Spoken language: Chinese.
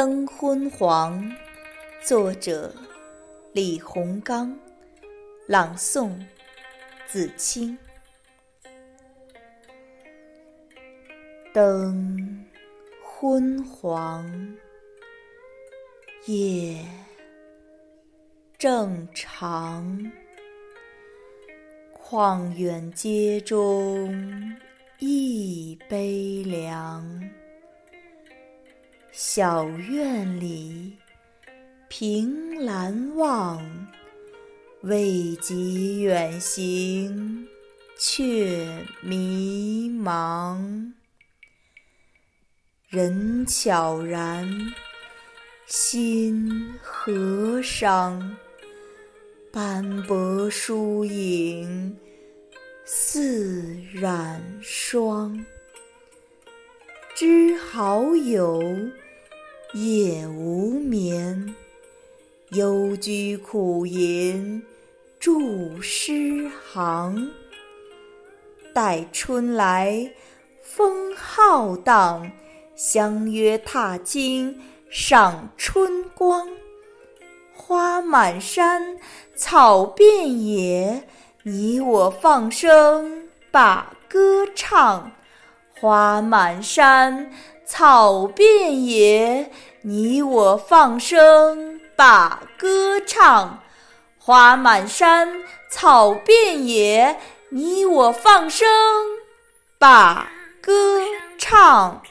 灯昏黄，作者李洪刚，朗诵子清。灯昏黄，夜正长，旷远街中小院里凭栏望，未及远行却迷茫。人悄然，心何伤？斑驳疏影似染霜。知好友。夜无眠，幽居苦吟著诗行。待春来风浩荡，相约踏青赏春光。花满山，草遍野，你我放声把歌唱。花满山。草遍野，你我放声把歌唱；花满山，草遍野，你我放声把歌唱。